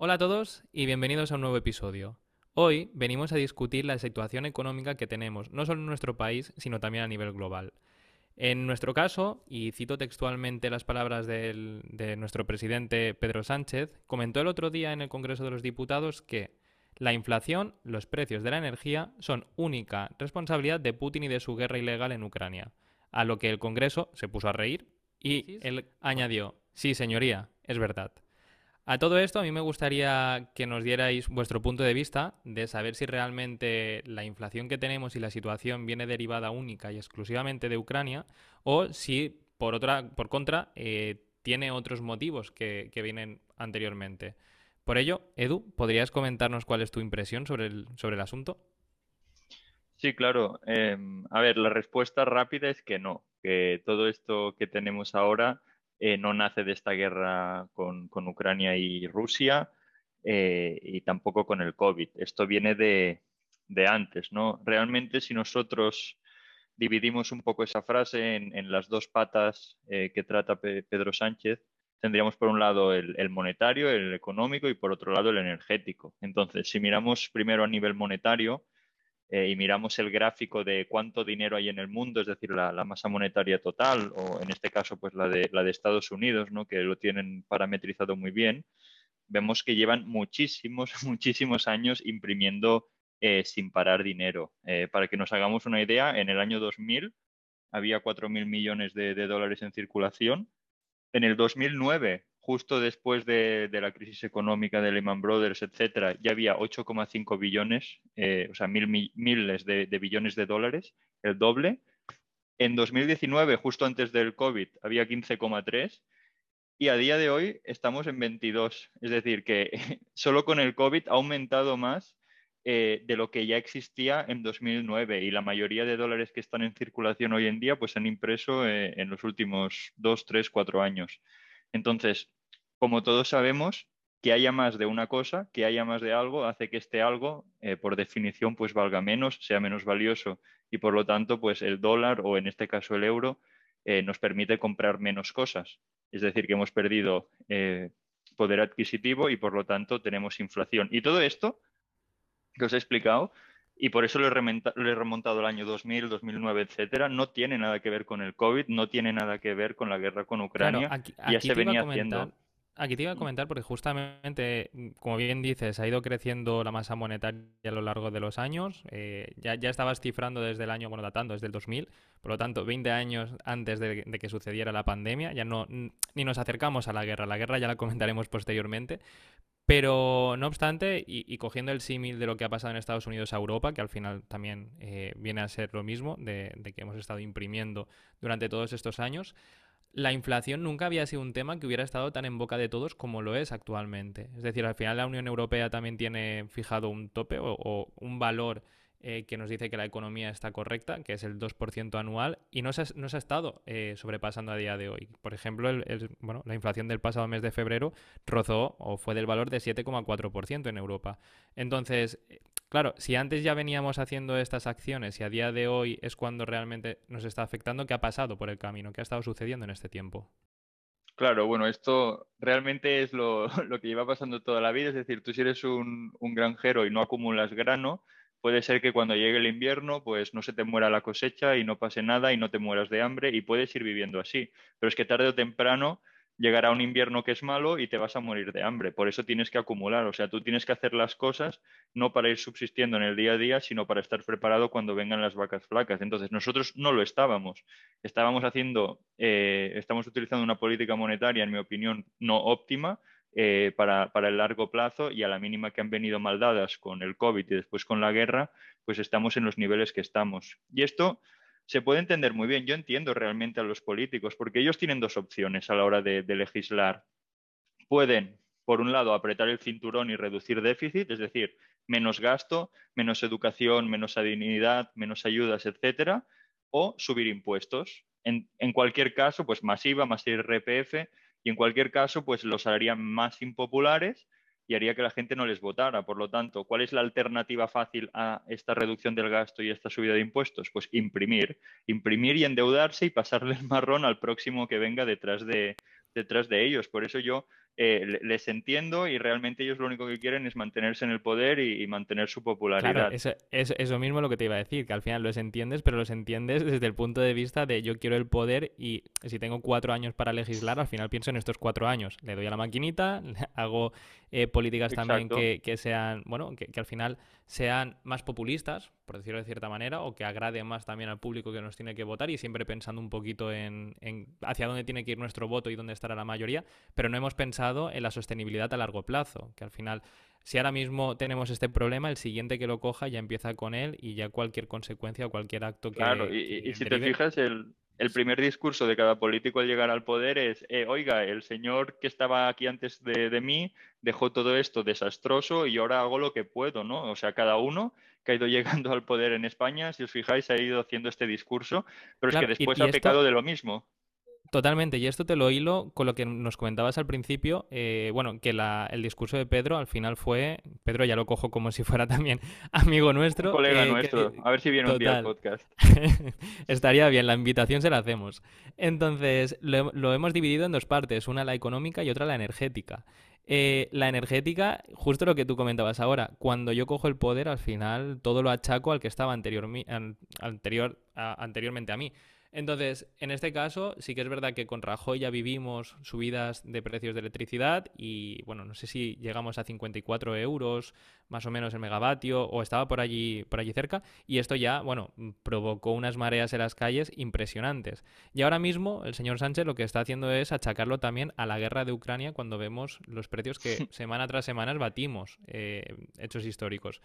Hola a todos y bienvenidos a un nuevo episodio. Hoy venimos a discutir la situación económica que tenemos, no solo en nuestro país, sino también a nivel global. En nuestro caso, y cito textualmente las palabras del- de nuestro presidente Pedro Sánchez, comentó el otro día en el Congreso de los Diputados que la inflación, los precios de la energía son única responsabilidad de Putin y de su guerra ilegal en Ucrania. A lo que el Congreso se puso a reír y él añadió, sí, señoría, es verdad. A todo esto, a mí me gustaría que nos dierais vuestro punto de vista de saber si realmente la inflación que tenemos y la situación viene derivada única y exclusivamente de Ucrania o si, por otra, por contra, eh, tiene otros motivos que, vienen anteriormente. Por ello, Edu, ¿podrías comentarnos cuál es tu impresión sobre el, sobre el asunto? Sí, claro. Em, a ver, la respuesta rápida es que no, que todo esto que tenemos ahora eh, no nace de esta guerra con, con Ucrania y Rusia eh, y tampoco con el COVID. Esto viene de, de antes, ¿no? Realmente, si nosotros dividimos un poco esa frase en, las dos patas eh, que trata Pe- Pedro Sánchez, tendríamos por un lado el, el monetario, el económico y por otro lado el energético. Entonces, si miramos primero a nivel monetario, eh, y miramos el gráfico de cuánto dinero hay en el mundo, es decir, la, masa monetaria total, o en este caso, pues la de, la de Estados Unidos, ¿no? que lo tienen parametrizado muy bien, vemos que llevan muchísimos, muchísimos años imprimiendo eh, sin parar dinero. Eh, para que nos hagamos una idea, en el año 2000 había 4.000 millones de, de dólares en circulación. En el 2009, justo después de, la crisis económica de Lehman Brothers, etcétera, ya había 8,5 billones, eh, o sea, mil, mi- miles de, de billones de dólares, el doble. En 2019, justo antes del COVID, había 15,3 y a día de hoy estamos en 22. Es decir, que solo con el COVID ha aumentado más eh, de lo que ya existía en 2009 y la mayoría de dólares que están en circulación hoy en día pues se han impreso eh, en los últimos 2, 3, 4 años. Entonces, como todos sabemos, que haya más de una cosa, que haya más de algo, hace que este algo, eh, por definición, pues valga menos, sea menos valioso y por lo tanto, pues el dólar o en este caso el euro eh, nos permite comprar menos cosas. Es decir, que hemos perdido eh, poder adquisitivo y por lo tanto tenemos inflación. Y todo esto que os he explicado, y por eso lo he, rementa- lo he remontado al año 2000, 2009, etcétera, no tiene nada que ver con el COVID, no tiene nada que ver con la guerra con Claro, Ucrania, aquí, ya se venía haciendo. Aquí te iba a Mm, comentar porque justamente, como bien dices, ha ido creciendo la masa monetaria a lo largo de los años. eh, ya, ya estabas cifrando desde el año, bueno, datando desde el 2000, por lo tanto, 20 años antes de, de que sucediera la pandemia, ya no, ni nos acercamos a la guerra. La guerra ya la comentaremos posteriormente. Pero no obstante, y, y cogiendo el símil de lo que ha pasado en Estados Unidos a Europa, que al final también eh, viene a ser lo mismo, de, de que hemos estado imprimiendo durante todos estos años, la inflación nunca había sido un tema que hubiera estado tan en boca de todos como lo es actualmente. Es decir, al final la Unión Europea también tiene fijado un tope o, un valor eh, que nos dice que la economía está correcta, que es el 2% anual, y no se ha, estado eh, sobrepasando a día de hoy. Por ejemplo, el- bueno, la inflación del pasado mes de febrero rozó o fue del valor de 7,4% en Europa. Entonces, claro, si antes ya veníamos haciendo estas acciones y a día de hoy es cuando realmente nos está afectando, ¿qué ha pasado por el camino? ¿Qué ha estado sucediendo en este tiempo? Claro, bueno, esto realmente es lo, que lleva pasando toda la vida. Es decir, tú si eres un, un granjero y no acumulas grano, puede ser que cuando llegue el invierno, pues no se te muera la cosecha y no pase nada y no te mueras de hambre y puedes ir viviendo así. Pero es que tarde o temprano llegará un invierno que es malo y te vas a morir de hambre. Por eso tienes que acumular. O sea, tú tienes que hacer las cosas no para ir subsistiendo en el día a día, sino para estar preparado cuando vengan las vacas flacas. Entonces, nosotros no lo estábamos. Estábamos haciendo, eh, estamos utilizando una política monetaria, en mi opinión, no óptima eh, para, para el largo plazo y a la mínima que han venido mal dadas con el COVID y después con la guerra, pues estamos en los niveles que estamos. Y esto se puede entender muy bien. Yo entiendo realmente a los políticos, porque ellos tienen dos opciones a la hora de, legislar. Pueden, por un lado, apretar el cinturón y reducir déficit, es decir, menos gasto, menos educación, menos sanidad, menos ayudas, etcétera, o subir impuestos. En, cualquier caso, pues más IVA, más IRPF, y en cualquier caso, pues los harían más impopulares y haría que la gente no les votara. Por lo tanto, ¿cuál es la alternativa fácil a esta reducción del gasto y esta subida de impuestos? Pues imprimir, imprimir y endeudarse y pasarle el marrón al próximo que venga detrás de, detrás de ellos. Por eso yo eh, les entiendo y realmente ellos lo único que quieren es mantenerse en el poder y, mantener su popularidad. Claro, eso, es eso mismo lo que te iba a decir, que al final los entiendes, pero los entiendes desde el punto de vista de yo quiero el poder y si tengo cuatro años para legislar, al final pienso en estos cuatro años. Le doy a la maquinita, hago eh, políticas también que, que, sean, bueno, que, que al final sean más populistas, por decirlo de cierta manera, o que agraden más también al público que nos tiene que votar y siempre pensando un poquito en, hacia dónde tiene que ir nuestro voto y dónde estará la mayoría, pero no hemos pensado en la sostenibilidad a largo plazo, que al final si ahora mismo tenemos este problema, el siguiente que lo coja ya empieza con él y ya cualquier consecuencia o cualquier acto que. Claro, y, si te fijas, el, el, primer discurso de cada político al llegar al poder es: eh, oiga, el señor que estaba aquí antes de, de, mí dejó todo esto desastroso y ahora hago lo que puedo, ¿no? O sea, cada uno que ha ido llegando al poder en España, si os fijáis, ha ido haciendo este discurso, pero es que después ha pecado de lo mismo. Totalmente, y esto te lo hilo con lo que nos comentabas al principio, eh, bueno, que el discurso de Pedro al final fue, Pedro ya lo cojo como si fuera también amigo nuestro. colega eh, nuestro, a ver si viene un día al podcast. Estaría bien, la invitación se la hacemos. Entonces, lo, hemos dividido en dos partes, una la económica y otra la energética. Eh, la energética, justo lo que tú comentabas ahora, cuando yo cojo el poder, al final todo lo achaco al que estaba anterior, anterior, anteriormente a mí. Entonces, en este caso, sí que es verdad que con Rajoy ya vivimos subidas de precios de electricidad y, bueno, no sé si llegamos a 54 euros más o menos el megavatio o estaba por allí, por allí cerca y esto ya, bueno, provocó unas mareas en las calles impresionantes. Y ahora mismo el señor Sánchez lo que está haciendo es achacarlo también a la guerra de Ucrania cuando vemos los precios que semana tras semana batimos, eh, hechos históricos.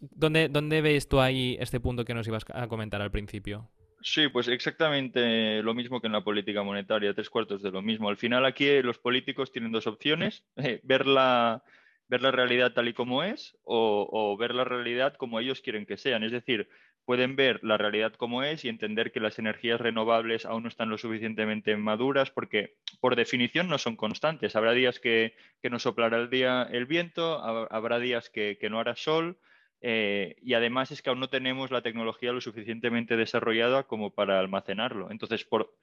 ¿Dónde, ¿Dónde ves tú ahí este punto que nos ibas a comentar al principio? Sí, pues exactamente lo mismo que en la política monetaria, tres cuartos de lo mismo. Al final aquí eh, los políticos tienen dos opciones, eh, ver, la, ver la realidad tal y como es o, ver la realidad como ellos quieren que sean. Es decir, pueden ver la realidad como es y entender que las energías renovables aún no están lo suficientemente maduras porque por definición no son constantes. Habrá días que, que soplará el, día, el viento, habrá días que, que no hará sol eh, y además es que aún no tenemos la tecnología lo suficientemente desarrollada como para almacenarlo. Entonces, por,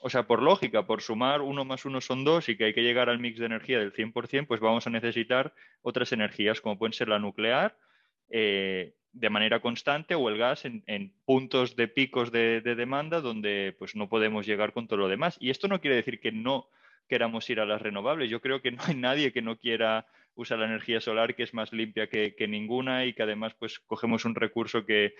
o sea, por lógica, por sumar uno más uno son dos y que hay que llegar al mix de energía del 100%, pues vamos a necesitar otras energías como pueden ser la nuclear eh, de manera constante o el gas en, puntos de picos de, de, demanda donde pues no podemos llegar con todo lo demás. Y esto no quiere decir que no queramos ir a las renovables. Yo creo que no hay nadie que no quiera usa la energía solar que es más limpia que, ninguna y que además pues cogemos un recurso que,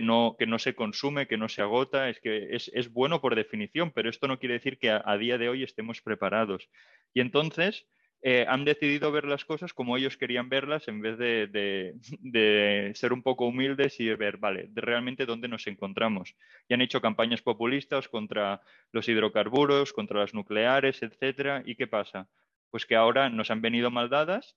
no, que no se consume, que no se agota, es que es, bueno por definición, pero esto no quiere decir que a, día de hoy estemos preparados. Y entonces eh, han decidido ver las cosas como ellos querían verlas en vez de, ser un poco humildes y ver, vale, realmente dónde nos encontramos. Y han hecho campañas populistas contra los hidrocarburos, contra las nucleares, etcétera. ¿Y qué pasa? Pues que ahora nos han venido mal dadas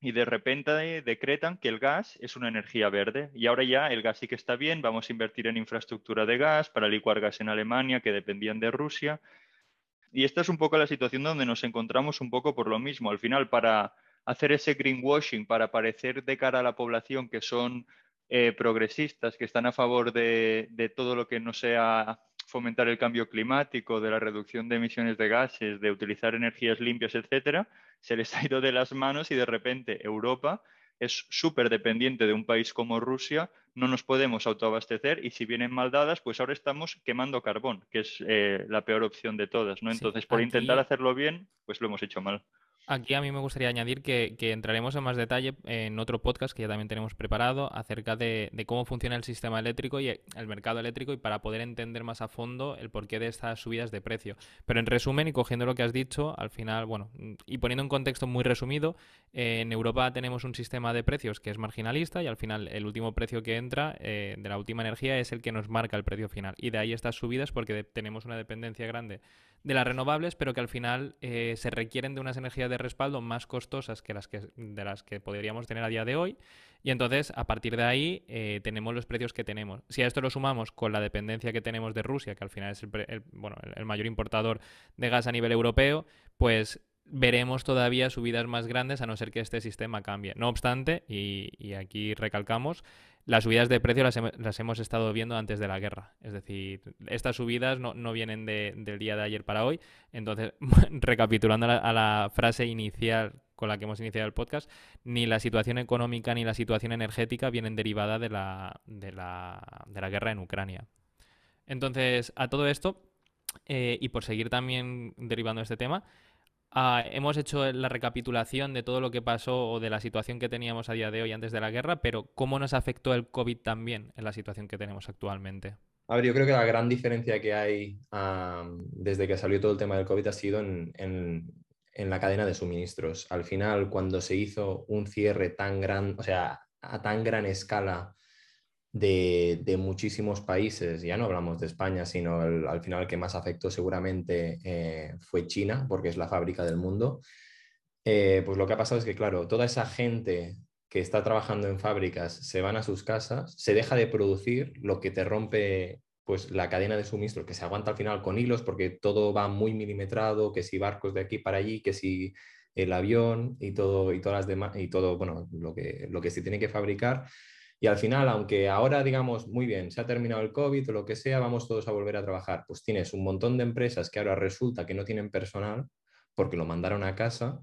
y de repente decretan que el gas es una energía verde y ahora ya el gas sí que está bien, vamos a invertir en infraestructura de gas para licuar gas en Alemania que dependían de Rusia. Y esta es un poco la situación donde nos encontramos un poco por lo mismo. Al final, para hacer ese greenwashing, para parecer de cara a la población que son eh, progresistas, que están a favor de, de todo lo que no sea fomentar el cambio climático, de la reducción de emisiones de gases, de utilizar energías limpias, etcétera, se les ha ido de las manos y de repente Europa es súper dependiente de un país como Rusia, no nos podemos autoabastecer y si vienen mal dadas, pues ahora estamos quemando carbón, que es eh, la peor opción de todas, ¿no? Entonces, por intentar hacerlo bien, pues lo hemos hecho mal. Aquí a mí me gustaría añadir que, entraremos en más detalle en otro podcast que ya también tenemos preparado acerca de, cómo funciona el sistema eléctrico y el mercado eléctrico y para poder entender más a fondo el porqué de estas subidas de precio. Pero en resumen y cogiendo lo que has dicho, al final, bueno, y poniendo un contexto muy resumido, en Europa tenemos un sistema de precios que es marginalista y al final el último precio que entra eh, de la última energía es el que nos marca el precio final. Y de ahí estas subidas porque tenemos una dependencia grande de las renovables, pero que al final eh, se requieren de unas energías de respaldo más costosas que las que, de las que podríamos tener a día de hoy. Y entonces, a partir de ahí, eh, tenemos los precios que tenemos. Si a esto lo sumamos con la dependencia que tenemos de Rusia, que al final es el, bueno, el mayor importador de gas a nivel europeo, pues veremos todavía subidas más grandes a no ser que este sistema cambie. No obstante, y, aquí recalcamos, las subidas de precio las, hemos estado viendo antes de la guerra. Es decir, estas subidas no, vienen del día de ayer para hoy. Entonces, recapitulando a la, frase inicial con la que hemos iniciado el podcast, ni la situación económica ni la situación energética vienen derivadas de la, de la, de la guerra en Ucrania. Entonces, a todo esto, eh, y por seguir también derivando este tema, Ah, hemos hecho la recapitulación de todo lo que pasó o de la situación que teníamos a día de hoy antes de la guerra, pero ¿cómo nos afectó el COVID también en la situación que tenemos actualmente? A ver, yo creo que la gran diferencia que hay desde que salió todo el tema del COVID ha sido en, en, la cadena de suministros. Al final, cuando se hizo un cierre tan gran, o sea, a tan gran escala de, muchísimos países, ya no hablamos de España, sino al final que más afectó seguramente eh, fue China, porque es la fábrica del mundo, eh, pues lo que ha pasado es que, claro, toda esa gente que está trabajando en fábricas se van a sus casas, se deja de producir, lo que te rompe pues la cadena de suministro, que se aguanta al final con hilos porque todo va muy milimetrado, que si barcos de aquí para allí, que si el avión y todo y todas las demás y todo, bueno, lo que lo que se tiene que fabricar y al final, aunque ahora digamos, muy bien, se ha terminado el COVID o lo que sea, vamos todos a volver a trabajar, pues tienes un montón de empresas que ahora resulta que no tienen personal porque lo mandaron a casa.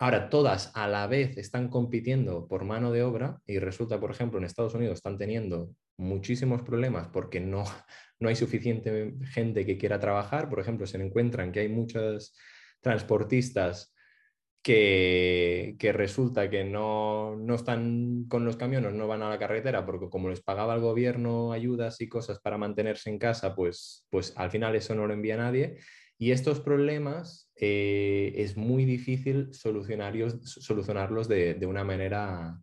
Ahora todas a la vez están compitiendo por mano de obra y resulta, por ejemplo, en Estados Unidos están teniendo muchísimos problemas porque no, no hay suficiente gente que quiera trabajar. Por ejemplo, se encuentran que hay muchos transportistas que, resulta que no, están con los camiones, no van a la carretera, porque como les pagaba el gobierno ayudas y cosas para mantenerse en casa, pues, pues al final eso no lo envía nadie. Y estos problemas eh, es muy difícil solucionarlos, solucionarlos de, una manera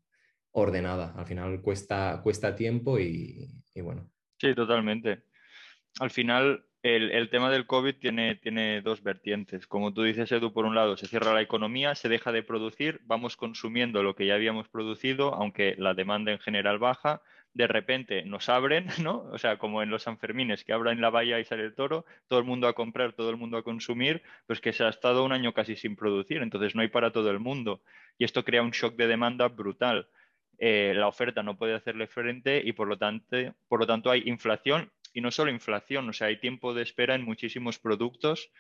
ordenada. Al final cuesta, cuesta tiempo y, y bueno. Sí, totalmente. Al final el, tema del COVID tiene, tiene dos vertientes. Como tú dices, Edu, por un lado se cierra la economía, se deja de producir, vamos consumiendo lo que ya habíamos producido, aunque la demanda en general baja. De repente nos abren, ¿no? O sea, como en los Sanfermines, que abran la valla y sale el toro, todo el mundo a comprar, todo el mundo a consumir, pues que se ha estado un año casi sin producir, entonces no hay para todo el mundo. Y esto crea un shock de demanda brutal. Eh, la oferta no puede hacerle frente y por lo tanto, por lo tanto hay inflación y no solo inflación, o sea, hay tiempo de espera en muchísimos productos.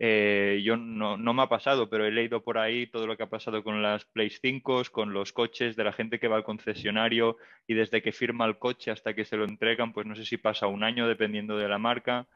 Eh, yo no, me ha pasado, pero he leído por ahí todo lo que ha pasado con las Play 5, con los coches de la gente que va al concesionario y desde que firma el coche hasta que se lo entregan, pues no sé si pasa un año dependiendo de la marca.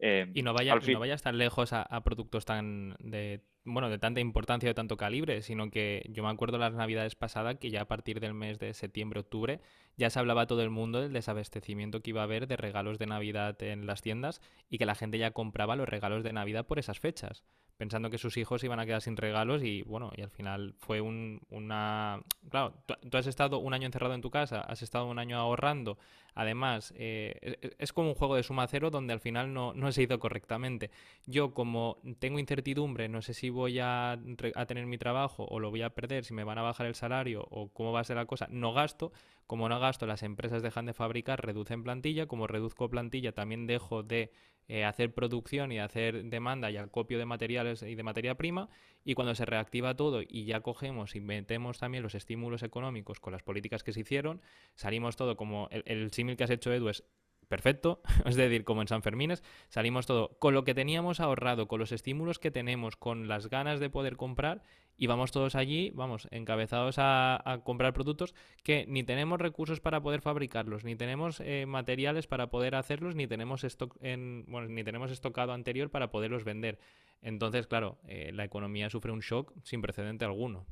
Eh, y, no vaya, no vayas tan lejos a, a, productos tan de bueno, de tanta importancia de tanto calibre, sino que yo me acuerdo las navidades pasadas que ya a partir del mes de septiembre-octubre ya se hablaba todo el mundo del desabastecimiento que iba a haber de regalos de Navidad en las tiendas y que la gente ya compraba los regalos de Navidad por esas fechas pensando que sus hijos iban a quedar sin regalos y bueno, y al final fue un, una... Claro, tú, has estado un año encerrado en tu casa, has estado un año ahorrando, además eh, es, como un juego de suma cero donde al final no, no se hizo correctamente. Yo como tengo incertidumbre, no sé si voy a, a tener mi trabajo o lo voy a perder, si me van a bajar el salario o cómo va a ser la cosa, no gasto. Como no gasto, las empresas dejan de fabricar, reducen plantilla, como reduzco plantilla también dejo de eh, hacer producción y hacer demanda y acopio de materiales y de materia prima. Y cuando se reactiva todo y ya cogemos y metemos también los estímulos económicos con las políticas que se hicieron, salimos todo como el, el símil que has hecho, Edu, es perfecto, es decir, como en San Fermines, salimos todo con lo que teníamos ahorrado, con los estímulos que tenemos, con las ganas de poder comprar y vamos todos allí, vamos, encabezados a, comprar productos que ni tenemos recursos para poder fabricarlos, ni tenemos eh, materiales para poder hacerlos, ni tenemos stock en, bueno, ni tenemos estocado anterior para poderlos vender. Entonces, claro, eh, la economía sufre un shock sin precedente alguno.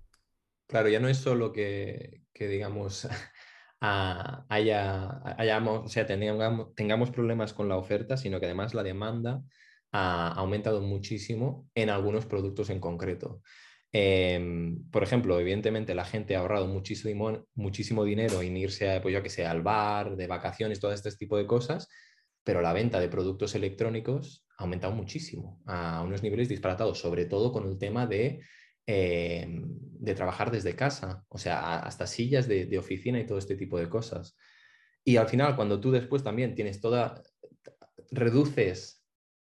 Claro, ya no es solo que, que digamos haya, hayamos, o sea, tengamos, tengamos problemas con la oferta, sino que además la demanda ha aumentado muchísimo en algunos productos en concreto. Em, por ejemplo, evidentemente la gente ha ahorrado muchísimo, dinero en irse, a, pues que sé, al bar, de vacaciones, todo este tipo de cosas, pero la venta de productos electrónicos ha aumentado muchísimo, a unos niveles disparatados, sobre todo con el tema de eh, de trabajar desde casa, o sea, hasta sillas de, oficina y todo este tipo de cosas. Y al final, cuando tú después también tienes toda, reduces,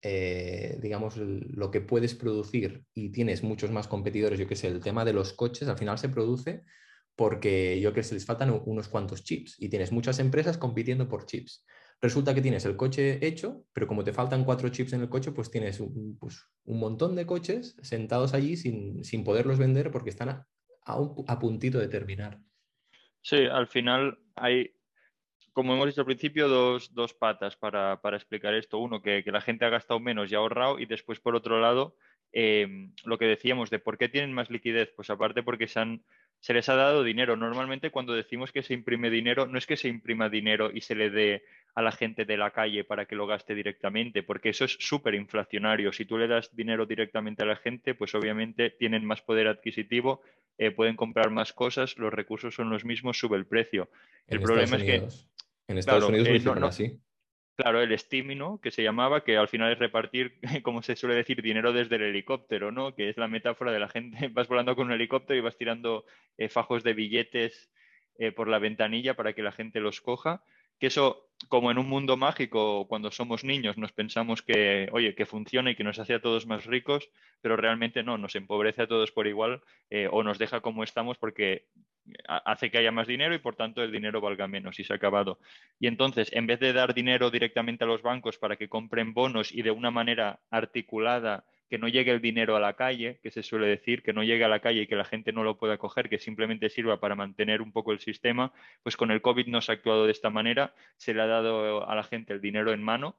eh, digamos, lo que puedes producir y tienes muchos más competidores, yo qué sé, el tema de los coches, al final se produce porque yo que se les faltan unos cuantos chips y tienes muchas empresas compitiendo por chips. Resulta que tienes el coche hecho, pero como te faltan cuatro chips en el coche, pues tienes un, pues, montón de coches sentados allí sin, poderlos vender porque están a, a, puntito de terminar. Sí, al final hay, como hemos dicho al principio, dos, patas para, explicar esto. Uno, que, la gente ha gastado menos y ha ahorrado y después, por otro lado, eh, lo que decíamos de por qué tienen más liquidez, pues aparte porque se han se les ha dado dinero. Normalmente cuando decimos que se imprime dinero, no es que se imprima dinero y se le dé a la gente de la calle para que lo gaste directamente, porque eso es súper inflacionario. Si tú le das dinero directamente a la gente, pues obviamente tienen más poder adquisitivo, eh, pueden comprar más cosas, los recursos son los mismos, sube el precio. el problema es que... En Estados Unidos eh, no, así. Claro, el estímulo que se llamaba, que al final es repartir, como se suele decir, dinero desde el helicóptero, ¿no? Que es la metáfora de la gente, vas volando con un helicóptero y vas tirando eh, fajos de billetes eh, por la ventanilla para que la gente los coja. Que eso, como en un mundo mágico, cuando somos niños, nos pensamos que, oye, que funciona y que nos hace a todos más ricos, pero realmente no, nos empobrece a todos por igual eh, o nos deja como estamos porque hace que haya más dinero y por tanto el dinero valga menos y se ha acabado. Y entonces, en vez de dar dinero directamente a los bancos para que compren bonos y de una manera articulada, que no llegue el dinero a la calle, que se suele decir, que no llegue a la calle y que la gente no lo pueda coger, que simplemente sirva para mantener un poco el sistema, pues con el COVID no se ha actuado de esta manera, se le ha dado a la gente el dinero en mano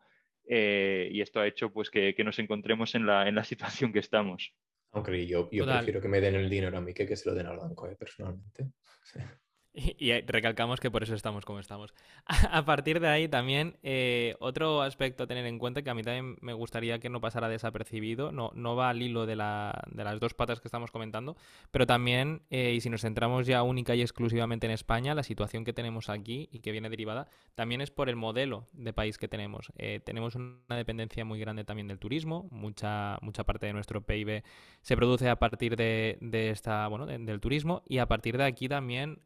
eh, y esto ha hecho pues que, nos encontremos en la, en la situación que estamos. Aunque yo, yo prefiero que me den el dinero a mí que que se lo den al banco, ¿eh? personalmente. Y, recalcamos que por eso estamos como estamos. A partir de ahí también, eh, otro aspecto a tener en cuenta que a mí también me gustaría que no pasara desapercibido, no, no va al hilo de, la, de las dos patas que estamos comentando, pero también, eh, y si nos centramos ya única y exclusivamente en España, la situación que tenemos aquí y que viene derivada, también es por el modelo de país que tenemos. Eh, tenemos una dependencia muy grande también del turismo, mucha, mucha parte de nuestro PIB se produce a partir de, de esta, bueno, del turismo, y a partir de aquí también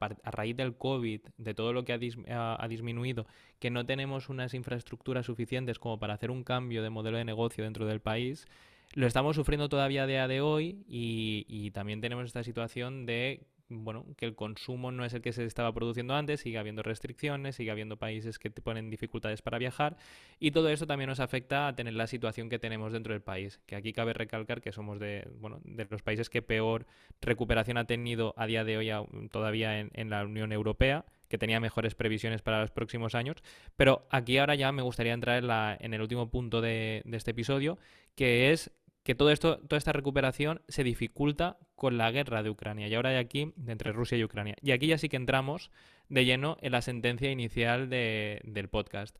a, raíz del COVID, de todo lo que ha, disminuido, que no tenemos unas infraestructuras suficientes como para hacer un cambio de modelo de negocio dentro del país, lo estamos sufriendo todavía a día de hoy y, también tenemos esta situación de bueno, que el consumo no es el que se estaba produciendo antes, sigue habiendo restricciones, sigue habiendo países que te ponen dificultades para viajar y todo eso también nos afecta a tener la situación que tenemos dentro del país, que aquí cabe recalcar que somos de, bueno, de los países que peor recuperación ha tenido a día de hoy todavía en, la Unión Europea, que tenía mejores previsiones para los próximos años. Pero aquí ahora ya me gustaría entrar en, la, en el último punto de, este episodio, que es que todo esto, toda esta recuperación se dificulta con la guerra de Ucrania y ahora de aquí entre Rusia y Ucrania. Y aquí ya sí que entramos de lleno en la sentencia inicial del podcast.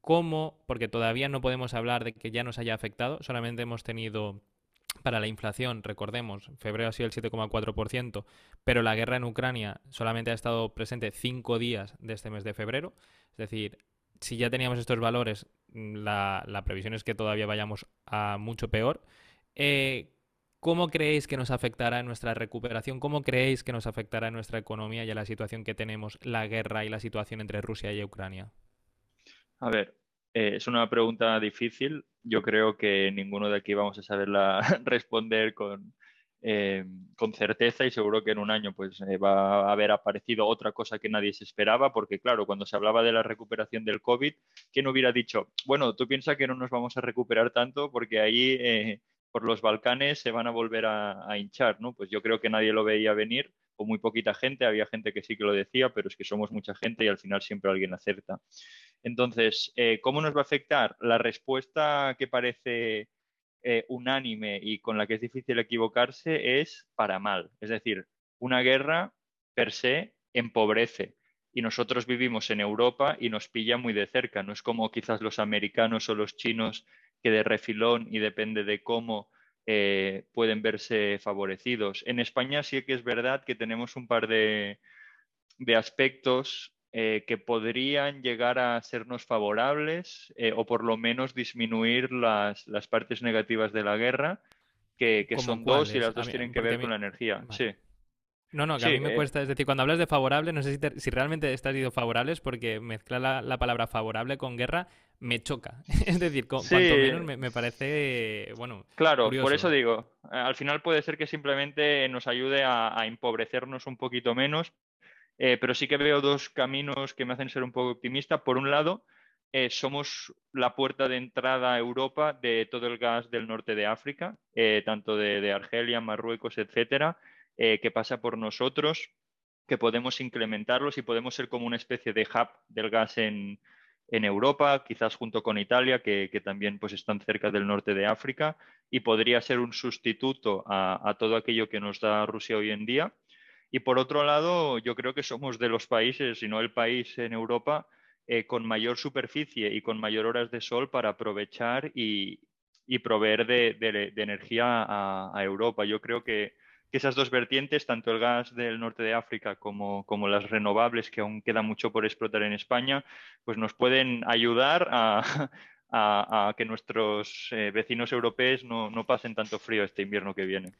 ¿Cómo? Porque todavía no podemos hablar de que ya nos haya afectado, solamente hemos tenido para la inflación, recordemos, febrero ha sido el 7,4%, pero la guerra en Ucrania solamente ha estado presente cinco días de este mes de febrero. Es decir, si ya teníamos estos valores, la, la previsión es que todavía vayamos a mucho peor. Eh, ¿Cómo creéis que nos afectará en nuestra recuperación? ¿Cómo creéis que nos afectará en nuestra economía y a la situación que tenemos la guerra y la situación entre Rusia y Ucrania? A ver, eh, es una pregunta difícil. Yo creo que ninguno de aquí vamos a saberla responder con, eh, con certeza y seguro que en un año pues va a haber aparecido otra cosa que nadie se esperaba porque claro, cuando se hablaba de la recuperación del COVID, ¿quién hubiera dicho? Bueno, tú piensas que no nos vamos a recuperar tanto porque ahí por los Balcanes se van a volver a, hinchar, ¿no? Pues yo creo que nadie lo veía venir, o muy poquita gente, había gente que sí que lo decía, pero es que somos mucha gente y al final siempre alguien acerta. Entonces, eh, ¿cómo nos va a afectar? La respuesta que parece eh, unánime y con la que es difícil equivocarse es para mal. Es decir, una guerra per se empobrece. Y nosotros vivimos en Europa y nos pilla muy de cerca. No es como quizás los americanos o los chinos que de refilón y depende de cómo eh, pueden verse favorecidos. En España sí que es verdad que tenemos un par de, aspectos eh, que podrían llegar a sernos favorables eh, o por lo menos disminuir las, partes negativas de la guerra, que, son dos y las dos tienen que ver con la energía. Sí. No, no, que a mí me cuesta, es decir, cuando hablas de favorable, no sé si, si realmente estás diciendo favorables, porque mezclar la, palabra favorable con guerra me choca. es decir, cuanto menos me, parece, bueno. Claro, por eso digo, al final puede ser que simplemente nos ayude a, a empobrecernos un poquito menos eh, pero sí que veo dos caminos que me hacen ser un poco optimista. Por un lado, eh, somos la puerta de entrada a Europa de todo el gas del norte de África, eh, tanto de, Argelia, Marruecos, etcétera, que pasa por nosotros, que podemos incrementarlos y podemos ser como una especie de hub del gas en, Europa, quizás junto con Italia, que, también pues, están cerca del norte de África, y podría ser un sustituto a todo aquello que nos da Rusia hoy en día. Y por otro lado, yo creo que somos de los países, si no el país en Europa, eh, con mayor superficie y con mayor horas de sol para aprovechar y, proveer de, energía a, Europa. Yo creo que, esas dos vertientes, tanto el gas del norte de África como, las renovables, que aún queda mucho por explotar en España, pues nos pueden ayudar a, que nuestros eh, vecinos europeos no, no pasen tanto frío este invierno que viene.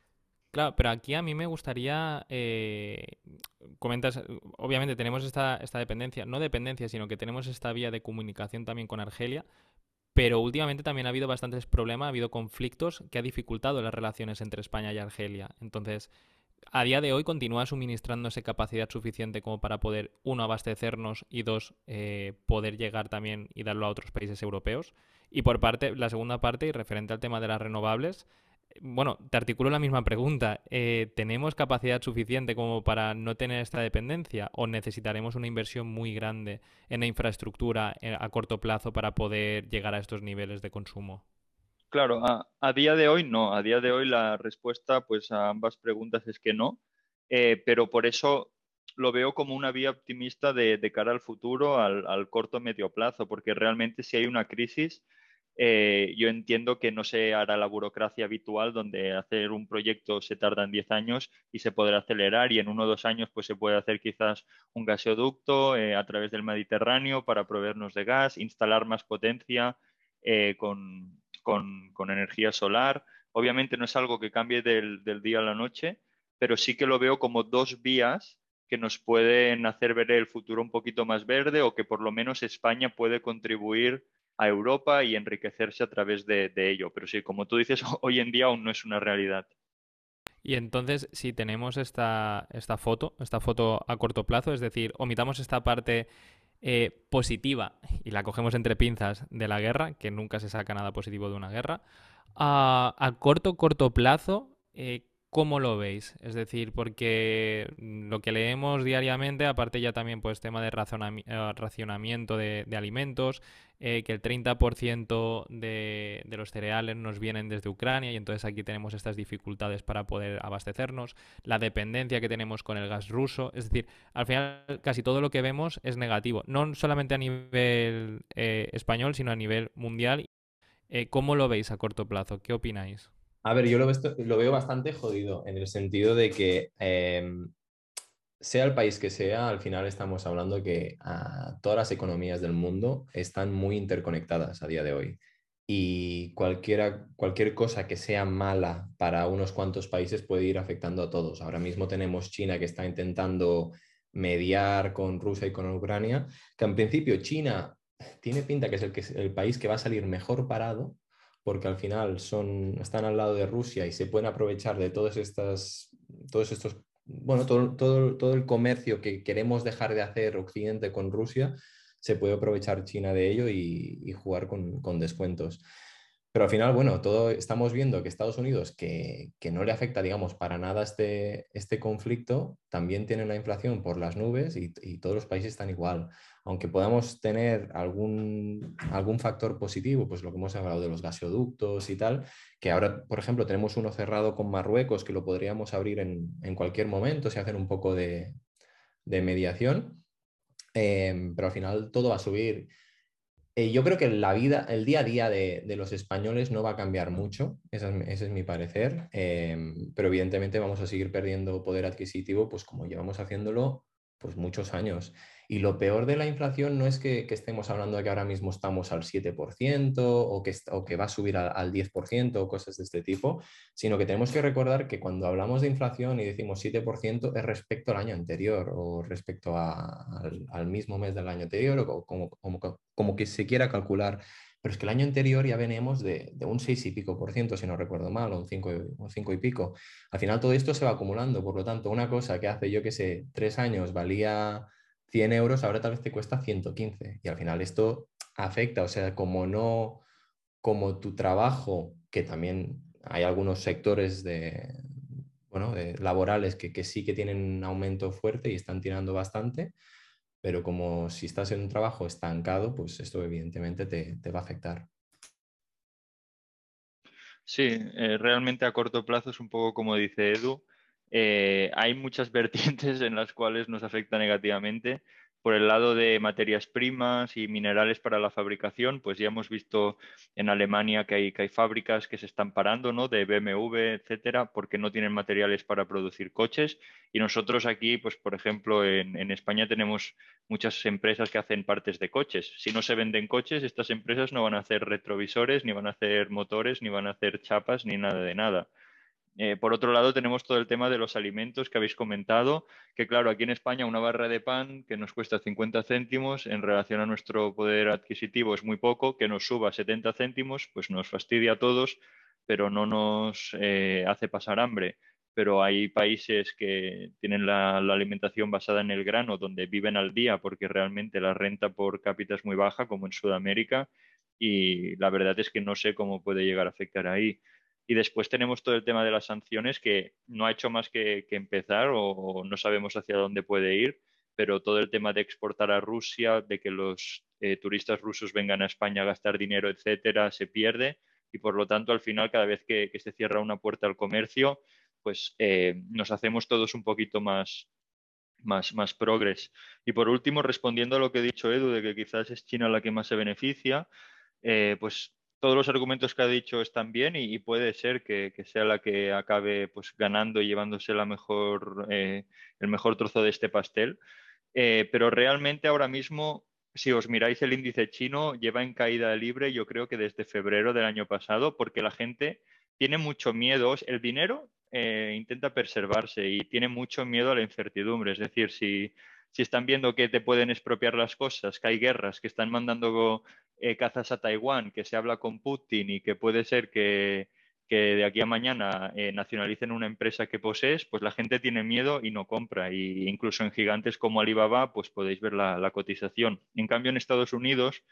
Claro, pero aquí a mí me gustaría, eh, comentas, obviamente tenemos esta, esta dependencia, no dependencia, sino que tenemos esta vía de comunicación también con Argelia, pero últimamente también ha habido bastantes problemas, ha habido conflictos que ha dificultado las relaciones entre España y Argelia. Entonces, a día de hoy continúa suministrándose capacidad suficiente como para poder, uno, abastecernos y dos, eh, poder llegar también y darlo a otros países europeos. Y por parte, la segunda parte, y referente al tema de las renovables, bueno, te articulo la misma pregunta. Eh, ¿Tenemos capacidad suficiente como para no tener esta dependencia o necesitaremos una inversión muy grande en la infraestructura eh, a corto plazo para poder llegar a estos niveles de consumo? Claro, a, día de hoy no. A día de hoy la respuesta pues, a ambas preguntas es que no. Eh, pero por eso lo veo como una vía optimista de, cara al futuro, al, al corto medio plazo, porque realmente si hay una crisis eh, yo entiendo que no se hará la burocracia habitual donde hacer un proyecto se tarda en 10 años y se podrá acelerar y en uno o dos años pues se puede hacer quizás un gasoducto eh, a través del Mediterráneo para proveernos de gas, instalar más potencia eh, con, energía solar. Obviamente no es algo que cambie del, del día a la noche, pero sí que lo veo como dos vías que nos pueden hacer ver el futuro un poquito más verde o que por lo menos España puede contribuir a Europa y enriquecerse a través de, ello. Pero sí, como tú dices, hoy en día aún no es una realidad. Y entonces, si tenemos esta, esta foto, esta foto a corto plazo, es decir, omitamos esta parte eh, positiva y la cogemos entre pinzas de la guerra, que nunca se saca nada positivo de una guerra, a, a corto, corto plazo, eh, ¿Cómo lo veis? Es decir, porque lo que leemos diariamente, aparte ya también pues tema de eh, racionamiento de, alimentos, eh, que el 30% de, de, los cereales nos vienen desde Ucrania y entonces aquí tenemos estas dificultades para poder abastecernos, la dependencia que tenemos con el gas ruso, es decir, al final casi todo lo que vemos es negativo, no solamente a nivel eh, español, sino a nivel mundial. ¿Cómo lo veis a corto plazo? ¿Qué opináis? A ver, yo lo, veo bastante jodido en el sentido de que em, sea el país que sea, al final estamos hablando que ah, todas las economías del mundo están muy interconectadas a día de hoy. Y cualquiera, cualquier cosa que sea mala para unos cuantos países puede ir afectando a todos. Ahora mismo tenemos China que está intentando mediar con Rusia y con Ucrania, que en principio China tiene pinta que es el, que, el país que va a salir mejor parado, porque al final son, están al lado de Rusia y se pueden aprovechar de todos, estas, todos estos, bueno, todo, todo, todo el comercio que queremos dejar de hacer Occidente con Rusia, se puede aprovechar China de ello y, jugar con, con descuentos. Pero al final, bueno, todo estamos viendo que Estados Unidos, que, no le afecta, digamos, para nada este, este conflicto, también tiene una inflación por las nubes y, todos los países están igual. Aunque podamos tener algún, algún factor positivo, pues lo que hemos hablado de los gasoductos y tal, que ahora, por ejemplo, tenemos uno cerrado con Marruecos que lo podríamos abrir en, cualquier momento si hacen un poco de, mediación. Eh, pero al final todo va a subir eh, yo creo que la vida, el día a día de, los españoles no va a cambiar mucho, ese es, mi parecer, em, pero evidentemente vamos a seguir perdiendo poder adquisitivo, pues como llevamos haciéndolo pues muchos años. Y lo peor de la inflación no es que, estemos hablando de que ahora mismo estamos al 7% o que, o que va a subir al, 10% o cosas de este tipo, sino que tenemos que recordar que cuando hablamos de inflación y decimos 7% es respecto al año anterior o respecto al, mismo mes del año anterior o como, que se quiera calcular pero es que el año anterior ya veníamos de, un 6 y pico por ciento, si no recuerdo mal, o un 5, un 5 y pico. Al final todo esto se va acumulando, por lo tanto, una cosa que hace, yo que sé, tres años valía 100 euros, ahora tal vez te cuesta 115. Y al final esto afecta, o sea, como no, como tu trabajo, que también hay algunos sectores de, bueno, laborales que, que sí que tienen un aumento fuerte y están tirando bastante, pero como si estás en un trabajo estancado, pues esto evidentemente te, va a afectar. Sí, eh, realmente a corto plazo es un poco como dice Edu. Eh, hay muchas vertientes en las cuales nos afecta negativamente por el lado de materias primas y minerales para la fabricación, pues ya hemos visto en Alemania que hay, que hay fábricas que se están parando, ¿no? De BMW, etcétera, porque no tienen materiales para producir coches. Y nosotros aquí, pues por ejemplo, en, en España tenemos muchas empresas que hacen partes de coches. Si no se venden coches, estas empresas no van a hacer retrovisores, ni van a hacer motores, ni van a hacer chapas, ni nada de nada. Eh, por otro lado, tenemos todo el tema de los alimentos que habéis comentado, que claro, aquí en España una barra de pan que nos cuesta 50 céntimos en relación a nuestro poder adquisitivo es muy poco, que nos suba 70 céntimos, pues nos fastidia a todos, pero no nos eh, hace pasar hambre. Pero hay países que tienen la, la, alimentación basada en el grano, donde viven al día porque realmente la renta por cápita es muy baja, como en Sudamérica, y la verdad es que no sé cómo puede llegar a afectar ahí. Y después tenemos todo el tema de las sanciones que no ha hecho más que, empezar o, no sabemos hacia dónde puede ir, pero todo el tema de exportar a Rusia, de que los eh, turistas rusos vengan a España a gastar dinero, etcétera, se pierde y por lo tanto al final cada vez que, se cierra una puerta al comercio, pues eh, nos hacemos todos un poquito más, más, más progres. Y por último, respondiendo a lo que he dicho Edu, de que quizás es China la que más se beneficia, eh, pues todos los argumentos que ha dicho están bien y, puede ser que, sea la que acabe pues, ganando y llevándose eh, el mejor trozo de este pastel. Eh, pero realmente ahora mismo, si os miráis el índice chino, lleva en caída libre yo creo que desde febrero del año pasado porque la gente tiene mucho miedo. El dinero eh, intenta preservarse y tiene mucho miedo a la incertidumbre. Es decir, si, si están viendo que te pueden expropiar las cosas, que hay guerras, que están mandando eh, cazas a Taiwán, que se habla con Putin y que puede ser que, de aquí a mañana eh, nacionalicen una empresa que posees, pues la gente tiene miedo y no compra. Y incluso en gigantes como Alibaba, pues podéis ver la, cotización. En cambio, en Estados Unidos,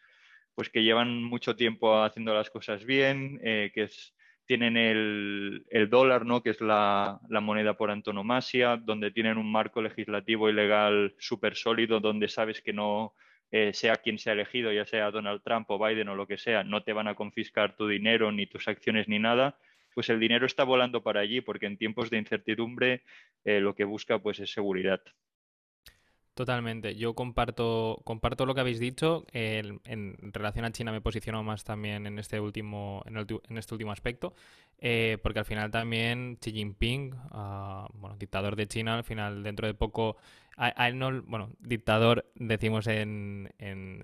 pues que llevan mucho tiempo haciendo las cosas bien, eh, que tienen el, dólar, ¿no? que es la, la, moneda por antonomasia, donde tienen un marco legislativo y legal súper sólido, donde sabes que no, eh, sea quien sea elegido, ya sea Donald Trump o Biden o lo que sea, no te van a confiscar tu dinero, ni tus acciones, ni nada, pues el dinero está volando para allí, porque en tiempos de incertidumbre eh, lo que busca pues es seguridad. Totalmente. Yo comparto, comparto lo que habéis dicho. en relación a China me posiciono más también en este último, en, este último aspecto, eh, porque al final también Xi Jinping, ah, bueno, dictador de China, al final dentro de poco, a, él no, bueno, dictador decimos en, en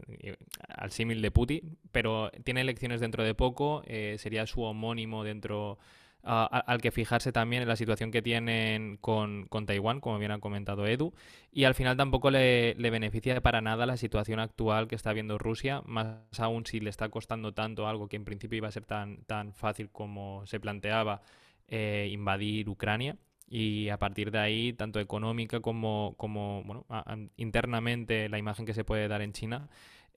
al símil de Putin, pero tiene elecciones dentro de poco, eh, sería su homónimo dentro al que fijarse también en la situación que tienen con, Taiwán, como bien ha comentado Edu, y al final tampoco le, beneficia para nada la situación actual que está viendo Rusia, más aún si le está costando tanto algo que en principio iba a ser tan, tan fácil como se planteaba eh, invadir Ucrania. Y a partir de ahí, tanto económica como, como bueno, internamente, la imagen que se puede dar en China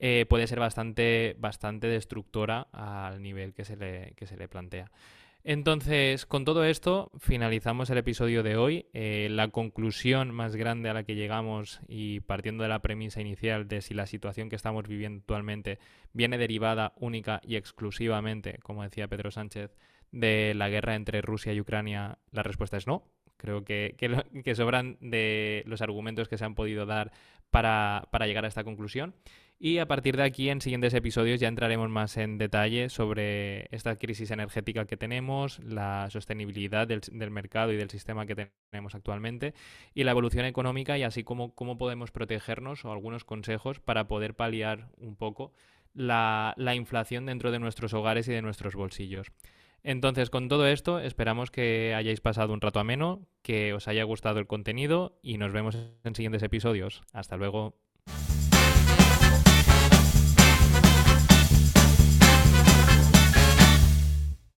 eh, puede ser bastante, bastante destructora al nivel que se le, que se le plantea. Entonces, con todo esto, finalizamos el episodio de hoy. Eh, la conclusión más grande a la que llegamos y partiendo de la premisa inicial de si la situación que estamos viviendo actualmente viene derivada única y exclusivamente, como decía Pedro Sánchez, de la guerra entre Rusia y Ucrania, la respuesta es no. Creo que, que, sobran de los argumentos que se han podido dar para llegar a esta conclusión. Y a partir de aquí, en siguientes episodios, ya entraremos más en detalle sobre esta crisis energética que tenemos, la sostenibilidad del, mercado y del sistema que tenemos actualmente, y la evolución económica y así como cómo podemos protegernos o algunos consejos para poder paliar un poco la, la inflación dentro de nuestros hogares y de nuestros bolsillos. Entonces, con todo esto, esperamos que hayáis pasado un rato ameno, que os haya gustado el contenido y nos vemos en siguientes episodios. Hasta luego.